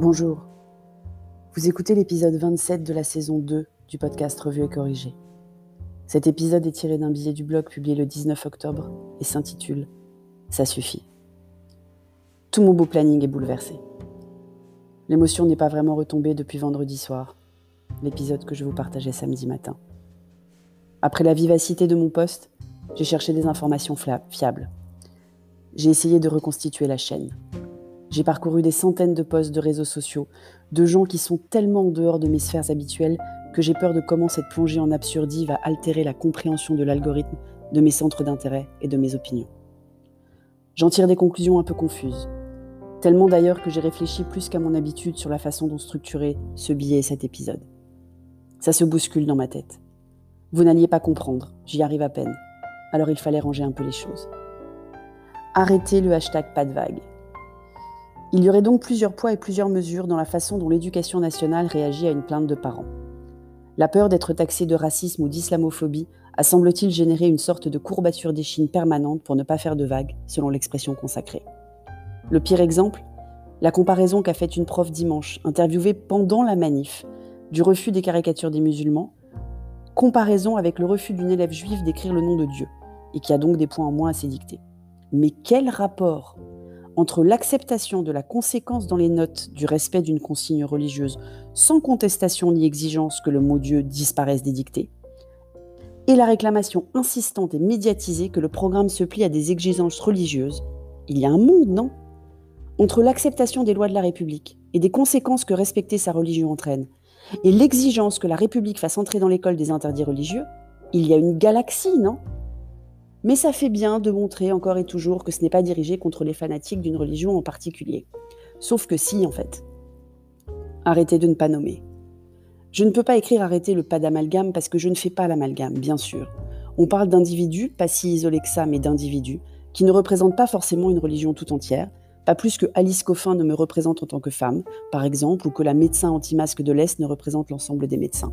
Bonjour. Vous écoutez l'épisode 27 de la saison 2 du podcast Revue et Corrigé. Cet épisode est tiré d'un billet du blog publié le 19 octobre et s'intitule Ça suffit. Tout mon beau planning est bouleversé. L'émotion n'est pas vraiment retombée depuis vendredi soir, l'épisode que je vous partageais samedi matin. Après la vivacité de mon poste, j'ai cherché des informations fiables. J'ai essayé de reconstituer la chaîne, j'ai parcouru des centaines de posts de réseaux sociaux, de gens qui sont tellement en dehors de mes sphères habituelles que j'ai peur de comment cette plongée en absurdie va altérer la compréhension de l'algorithme, de mes centres d'intérêt et de mes opinions. J'en tire des conclusions un peu confuses, tellement d'ailleurs que j'ai réfléchi plus qu'à mon habitude sur la façon dont structurer ce billet et cet épisode. Ça se bouscule dans ma tête. Vous n'alliez pas comprendre, j'y arrive à peine. Alors il fallait ranger un peu les choses. Arrêtez le hashtag pas de vague. Il y aurait donc plusieurs poids et plusieurs mesures dans la façon dont l'éducation nationale réagit à une plainte de parents. La peur d'être taxé de racisme ou d'islamophobie a semble-t-il généré une sorte de courbature d'échine permanente pour ne pas faire de vagues, selon l'expression consacrée. Le pire exemple La comparaison qu'a faite une prof dimanche, interviewée pendant la manif, du refus des caricatures des musulmans, comparaison avec le refus d'une élève juive d'écrire le nom de Dieu, et qui a donc des points en moins à ses. Mais quel rapport entre l'acceptation de la conséquence dans les notes du respect d'une consigne religieuse sans contestation ni exigence que le mot Dieu disparaisse des dictées, et la réclamation insistante et médiatisée que le programme se plie à des exigences religieuses, il y a un monde, non? Entre l'acceptation des lois de la République et des conséquences que respecter sa religion entraîne, et l'exigence que la République fasse entrer dans l'école des interdits religieux, il y a une galaxie, non? Mais ça fait bien de montrer encore et toujours que ce n'est pas dirigé contre les fanatiques d'une religion en particulier. Sauf que si, en fait. Arrêtez de ne pas nommer. Je ne peux pas écrire arrêter le pas d'amalgame parce que je ne fais pas l'amalgame, bien sûr. On parle d'individus, pas si isolés que ça, mais d'individus, qui ne représentent pas forcément une religion tout entière, pas plus que Alice Coffin ne me représente en tant que femme, par exemple, ou que la médecin anti-masque de l'Est ne représente l'ensemble des médecins.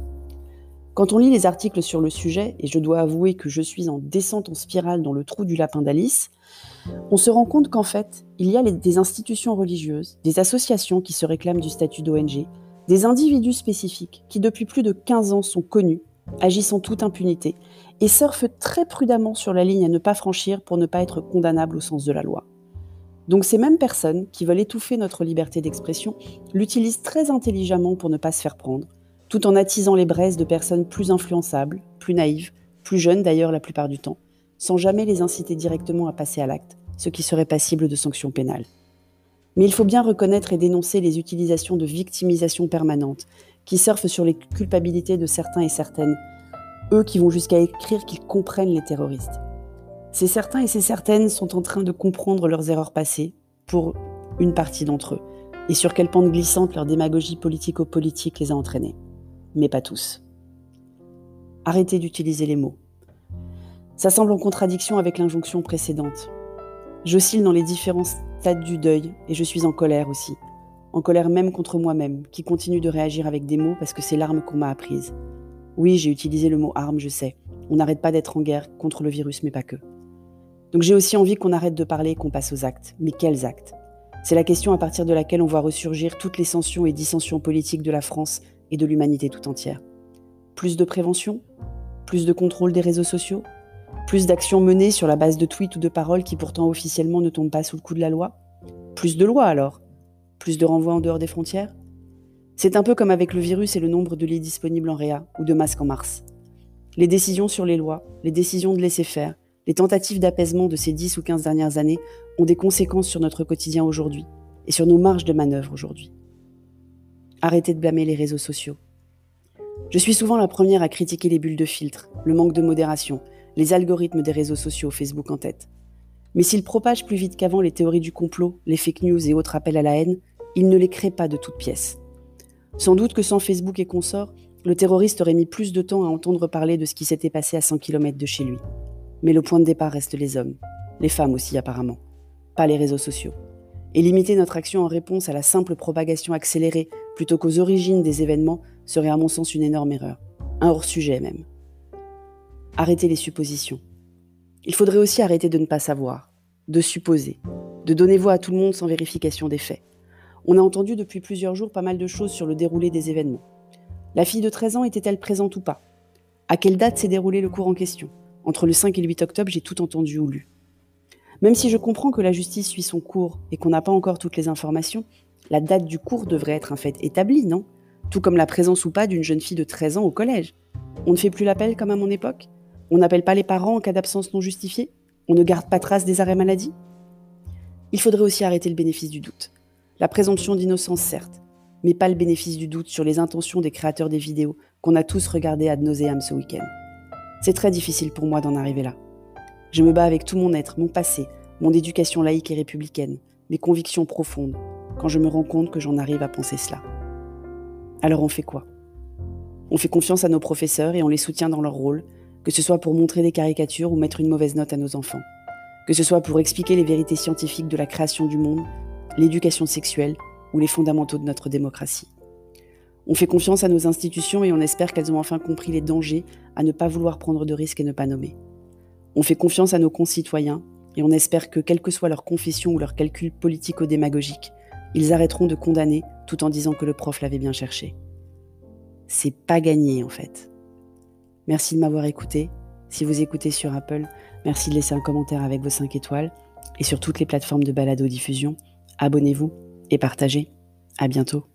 Quand on lit les articles sur le sujet, et je dois avouer que je suis en descente en spirale dans le trou du lapin d'Alice, on se rend compte qu'en fait, il y a des institutions religieuses, des associations qui se réclament du statut d'ONG, des individus spécifiques qui depuis plus de 15 ans sont connus, agissent en toute impunité, et surfent très prudemment sur la ligne à ne pas franchir pour ne pas être condamnables au sens de la loi. Donc ces mêmes personnes qui veulent étouffer notre liberté d'expression l'utilisent très intelligemment pour ne pas se faire prendre, tout en attisant les braises de personnes plus influençables, plus naïves, plus jeunes d'ailleurs la plupart du temps, sans jamais les inciter directement à passer à l'acte, ce qui serait passible de sanctions pénales. Mais il faut bien reconnaître et dénoncer les utilisations de victimisation permanente, qui surfent sur les culpabilités de certains et certaines, eux qui vont jusqu'à écrire qu'ils comprennent les terroristes. Ces certains et ces certaines sont en train de comprendre leurs erreurs passées, pour une partie d'entre eux, et sur quelle pente glissante leur démagogie politico-politique les a entraînés mais pas tous. Arrêtez d'utiliser les mots. Ça semble en contradiction avec l'injonction précédente. J'oscille dans les différents stades du deuil et je suis en colère aussi. En colère même contre moi-même, qui continue de réagir avec des mots parce que c'est l'arme qu'on m'a apprise. Oui, j'ai utilisé le mot arme, je sais. On n'arrête pas d'être en guerre contre le virus, mais pas que. Donc j'ai aussi envie qu'on arrête de parler et qu'on passe aux actes. Mais quels actes? C'est la question à partir de laquelle on voit ressurgir toutes les sanctions et dissensions politiques de la France et de l'humanité tout entière. Plus de prévention Plus de contrôle des réseaux sociaux Plus d'actions menées sur la base de tweets ou de paroles qui pourtant officiellement ne tombent pas sous le coup de la loi Plus de lois alors Plus de renvois en dehors des frontières C'est un peu comme avec le virus et le nombre de lits disponibles en réa ou de masques en mars. Les décisions sur les lois, les décisions de laisser faire, les tentatives d'apaisement de ces 10 ou 15 dernières années ont des conséquences sur notre quotidien aujourd'hui et sur nos marges de manœuvre aujourd'hui. Arrêtez de blâmer les réseaux sociaux. Je suis souvent la première à critiquer les bulles de filtre, le manque de modération, les algorithmes des réseaux sociaux, Facebook en tête. Mais s'ils propagent plus vite qu'avant les théories du complot, les fake news et autres appels à la haine, ils ne les créent pas de toutes pièces. Sans doute que sans Facebook et consorts, le terroriste aurait mis plus de temps à entendre parler de ce qui s'était passé à 100 km de chez lui. Mais le point de départ reste les hommes, les femmes aussi apparemment, pas les réseaux sociaux. Et limiter notre action en réponse à la simple propagation accélérée plutôt qu'aux origines des événements serait à mon sens une énorme erreur, un hors-sujet même. Arrêter les suppositions. Il faudrait aussi arrêter de ne pas savoir, de supposer, de donner voix à tout le monde sans vérification des faits. On a entendu depuis plusieurs jours pas mal de choses sur le déroulé des événements. La fille de 13 ans était-elle présente ou pas? À quelle date s'est déroulé le cours en question? Entre le 5 et le 8 octobre, j'ai tout entendu ou lu. Même si je comprends que la justice suit son cours et qu'on n'a pas encore toutes les informations, la date du cours devrait être un fait établi, non? Tout comme la présence ou pas d'une jeune fille de 13 ans au collège. On ne fait plus l'appel comme à mon époque? On n'appelle pas les parents en cas d'absence non justifiée? On ne garde pas trace des arrêts maladie? Il faudrait aussi arrêter le bénéfice du doute. La présomption d'innocence, certes, mais pas le bénéfice du doute sur les intentions des créateurs des vidéos qu'on a tous regardées ad nauseam ce week-end. C'est très difficile pour moi d'en arriver là. Je me bats avec tout mon être, mon passé, mon éducation laïque et républicaine, mes convictions profondes, quand je me rends compte que j'en arrive à penser cela. Alors on fait quoi? On fait confiance à nos professeurs et on les soutient dans leur rôle, que ce soit pour montrer des caricatures ou mettre une mauvaise note à nos enfants, que ce soit pour expliquer les vérités scientifiques de la création du monde, l'éducation sexuelle ou les fondamentaux de notre démocratie. On fait confiance à nos institutions et on espère qu'elles ont enfin compris les dangers à ne pas vouloir prendre de risques et ne pas nommer. On fait confiance à nos concitoyens et on espère que, quelle que soit leur confession ou leur calcul politico-démagogique, ils arrêteront de condamner tout en disant que le prof l'avait bien cherché. C'est pas gagné en fait. Merci de m'avoir écouté. Si vous écoutez sur Apple, merci de laisser un commentaire avec vos 5 étoiles. Et sur toutes les plateformes de balado-diffusion, abonnez-vous et partagez. À bientôt.